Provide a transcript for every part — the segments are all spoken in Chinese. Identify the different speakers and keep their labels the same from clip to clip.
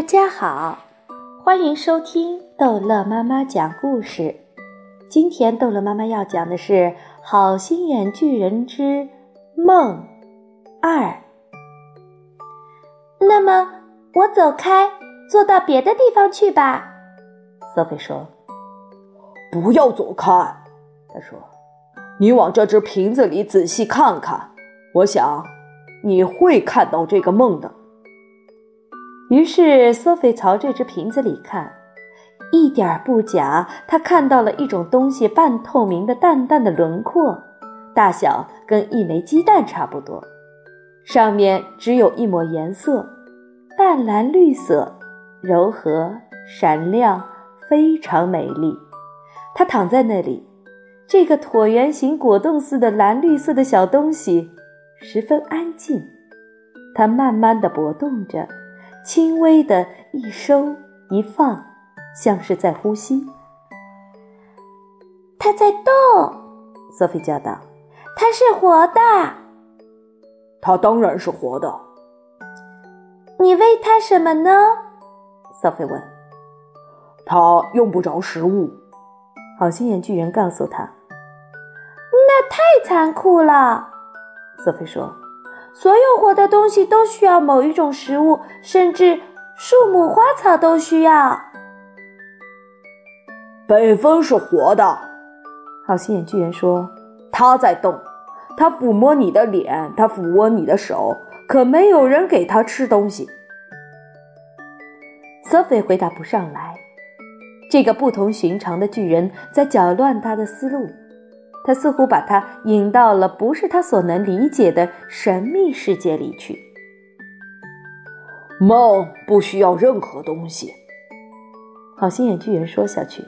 Speaker 1: 大家好，欢迎收听逗乐妈妈讲故事。今天逗乐妈妈要讲的是《好心眼巨人之梦二》。
Speaker 2: 那么，我走开，坐到别的地方去吧。
Speaker 1: 索菲说：“
Speaker 3: 不要走开。”他说：“你往这只瓶子里仔细看看，我想你会看到这个梦的。”
Speaker 1: 于是，索菲朝这只瓶子里看，一点不假，她看到了一种东西，半透明的、淡淡的轮廓，大小跟一枚鸡蛋差不多，上面只有一抹颜色，淡蓝绿色，柔和闪亮，非常美丽。它躺在那里，这个椭圆形果冻似的蓝绿色的小东西十分安静，它慢慢的搏动着。轻微的一收一放，像是在呼吸。
Speaker 2: 它在动，
Speaker 1: 索菲叫道：“
Speaker 2: 它是活的。”“
Speaker 3: 它当然是活的。”“
Speaker 2: 你喂它什么呢？”
Speaker 1: 索菲问。
Speaker 3: “它用不着食物。”
Speaker 1: 好心眼巨人告诉他。
Speaker 2: “那太残酷了。”
Speaker 1: 索菲说。
Speaker 2: 所有活的东西都需要某一种食物，甚至树木、花草都需要。
Speaker 3: 北风是活的，
Speaker 1: 好心眼巨人说：“
Speaker 3: 它在动，它抚摸你的脸，它抚摸你的手，可没有人给它吃东西。”
Speaker 1: 索菲回答不上来。这个不同寻常的巨人在搅乱他的思路。他似乎把他引到了不是他所能理解的神秘世界里去。
Speaker 3: 梦不需要任何东西，
Speaker 1: 好心眼巨人说下去。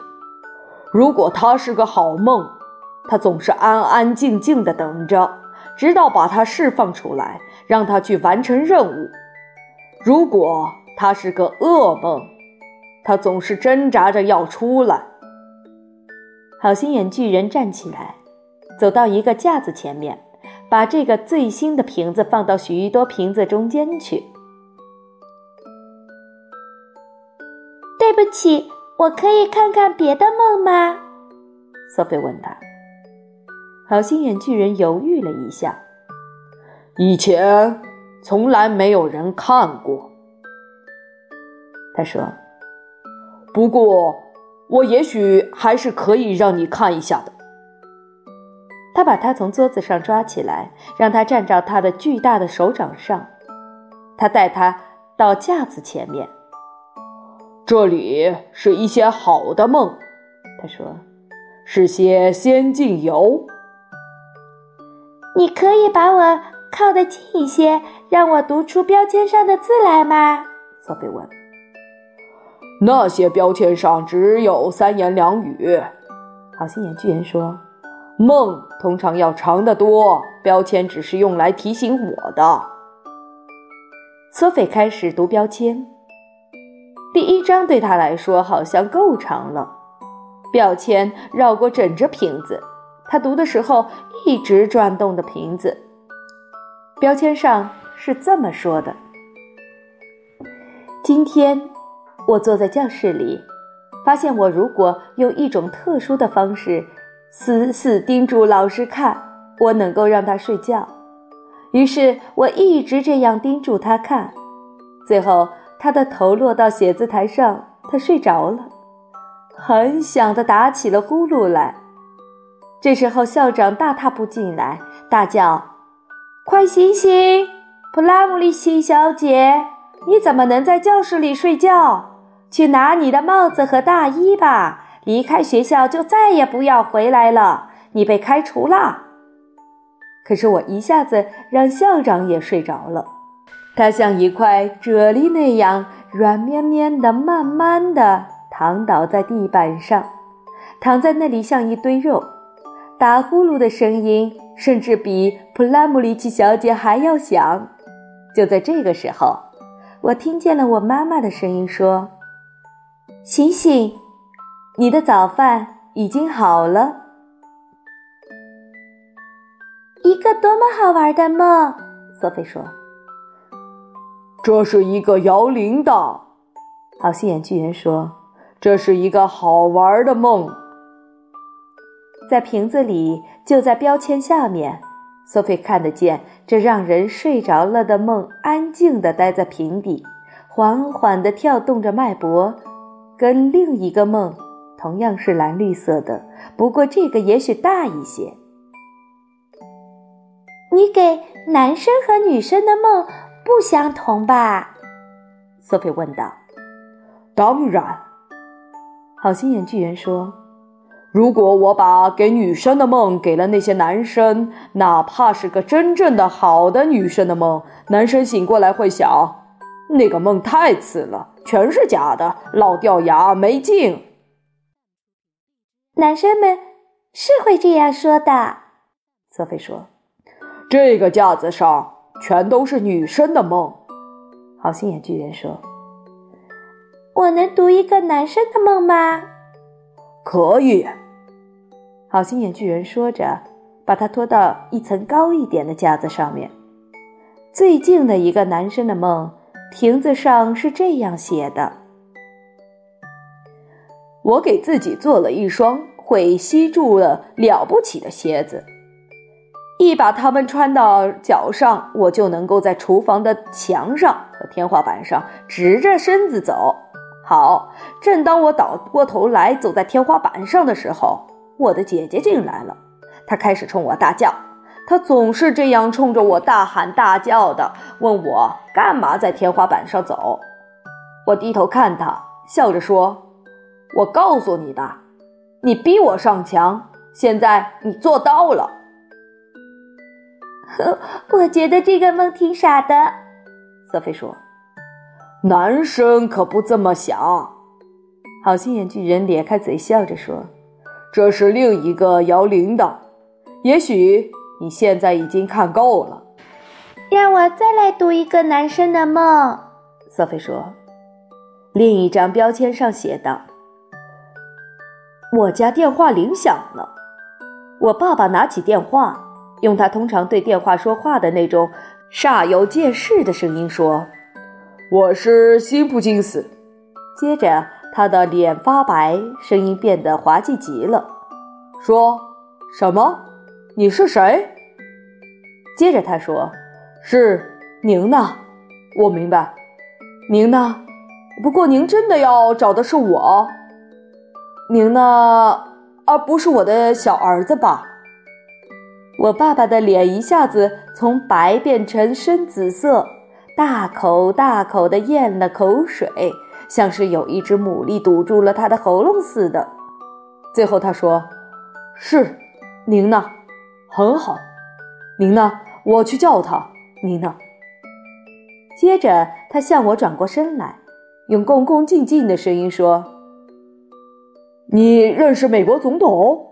Speaker 3: 如果他是个好梦，他总是安安静静的等着，直到把他释放出来，让他去完成任务。如果他是个噩梦，他总是挣扎着要出来。
Speaker 1: 好心眼巨人站起来。走到一个架子前面，把这个最新的瓶子放到许多瓶子中间去。
Speaker 2: 对不起，我可以看看别的梦吗？
Speaker 1: 索菲问他。好心眼巨人犹豫了一下，
Speaker 3: 以前从来没有人看过。
Speaker 1: 他说：“
Speaker 3: 不过，我也许还是可以让你看一下的。”
Speaker 1: 他把他从桌子上抓起来，让他站到他的巨大的手掌上。他带他到架子前面。
Speaker 3: 这里是一些好的梦，他说，是些仙境游。
Speaker 2: 你可以把我靠得近一些，让我读出标签上的字来吗？
Speaker 1: 索菲问。
Speaker 3: 那些标签上只有三言两语。
Speaker 1: 好心眼巨人说。
Speaker 3: 梦通常要长得多，标签只是用来提醒我的。
Speaker 1: 索菲开始读标签，第一章对他来说好像够长了。标签绕过整只瓶子，他读的时候一直转动的瓶子。标签上是这么说的：今天我坐在教室里，发现我如果用一种特殊的方式。死死盯住老师看，我能够让他睡觉。于是我一直这样盯住他看，最后他的头落到写字台上，他睡着了，很响的打起了呼噜来。这时候校长大踏步进来，大叫：“快醒醒，普拉姆利奇小姐，你怎么能在教室里睡觉？去拿你的帽子和大衣吧。”离开学校就再也不要回来了，你被开除了。可是我一下子让校长也睡着了，他像一块啫喱那样软绵绵的，慢慢的躺倒在地板上，躺在那里像一堆肉，打呼噜的声音甚至比普拉姆里奇小姐还要响。就在这个时候，我听见了我妈妈的声音说：“醒醒！”你的早饭已经好了，
Speaker 2: 一个多么好玩的梦！
Speaker 1: 索菲说：“
Speaker 3: 这是一个摇铃铛。”
Speaker 1: 好心眼巨人说：“
Speaker 3: 这是一个好玩的梦。”
Speaker 1: 在瓶子里，就在标签下面，索菲看得见这让人睡着了的梦，安静地待在瓶底，缓缓地跳动着脉搏，跟另一个梦同样是蓝绿色的，不过这个也许大一些。
Speaker 2: 你给男生和女生的梦不相同吧？
Speaker 1: 索菲问道。
Speaker 3: 当然，
Speaker 1: 好心眼巨人说：“
Speaker 3: 如果我把给女生的梦给了那些男生，哪怕是个真正的好的女生的梦，男生醒过来会想，那个梦太次了，全是假的，老掉牙，没劲。”
Speaker 2: 男生们是会这样说的，
Speaker 1: 索菲说：“
Speaker 3: 这个架子上全都是女生的梦。”
Speaker 1: 好心眼巨人说。
Speaker 2: 我能读一个男生的梦吗？
Speaker 3: 可以。
Speaker 1: 好心眼巨人说着，把他拖到一层高一点的架子上面。最近的一个男生的梦，亭子上是这样写的：“
Speaker 3: 我给自己做了一双会吸住了了不起的鞋子，一把它们穿到脚上，我就能够在厨房的墙上和天花板上直着身子走。”好，正当我倒过头来走在天花板上的时候，我的姐姐进来了。她开始冲我大叫，她总是这样冲着我大喊大叫的，问我干嘛在天花板上走。我低头看她，笑着说：“我告诉你的，你逼我上墙，现在你做到了。”
Speaker 2: 我觉得这个梦挺傻的，
Speaker 1: 瑟菲说。
Speaker 3: 男生可不这么想，
Speaker 1: 好心眼巨人咧开嘴笑着说：“
Speaker 3: 这是另一个摇铃铛，也许你现在已经看够了。”
Speaker 2: 让我再来读一个男生的梦。”
Speaker 1: 瑟菲说。另一张标签上写道：“我家电话铃响了。”我爸爸拿起电话，用他通常对电话说话的那种煞有介事的声音说。
Speaker 3: 我是辛普金斯。
Speaker 1: 接着，他的脸发白，声音变得滑稽极了，
Speaker 3: 说：“什么？你是谁？”
Speaker 1: 接着他说：“
Speaker 3: 是您呢？我明白，您呢？不过您真的要找的是我？您呢？而不是我的小儿子吧？”
Speaker 1: 我爸爸的脸一下子从白变成深紫色。大口大口地咽了口水，像是有一只牡蛎堵住了他的喉咙似的。最后他说：“
Speaker 3: 是，您呢？很好，您呢？我去叫他。您呢？”
Speaker 1: 接着他向我转过身来，用恭恭敬敬的声音说：“
Speaker 3: 你认识美国总统？”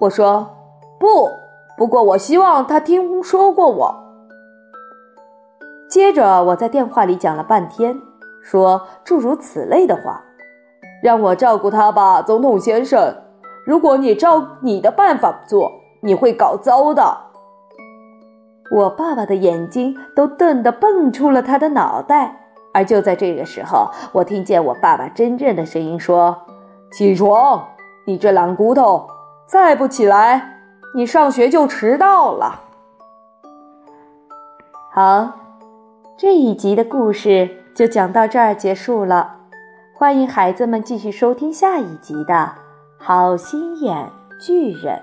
Speaker 1: 我说：“不，不过我希望他听说过我。”接着，我在电话里讲了半天，说诸如此类的话，
Speaker 3: 让我照顾他吧，总统先生。如果你照你的办法做，你会搞糟的。
Speaker 1: 我爸爸的眼睛都瞪得蹦出了他的脑袋。而就在这个时候，我听见我爸爸真正的声音说：“
Speaker 3: 起床，你这懒骨头！再不起来，你上学就迟到了。”
Speaker 1: 好。这一集的故事就讲到这儿结束了，欢迎孩子们继续收听下一集的《好心眼巨人》。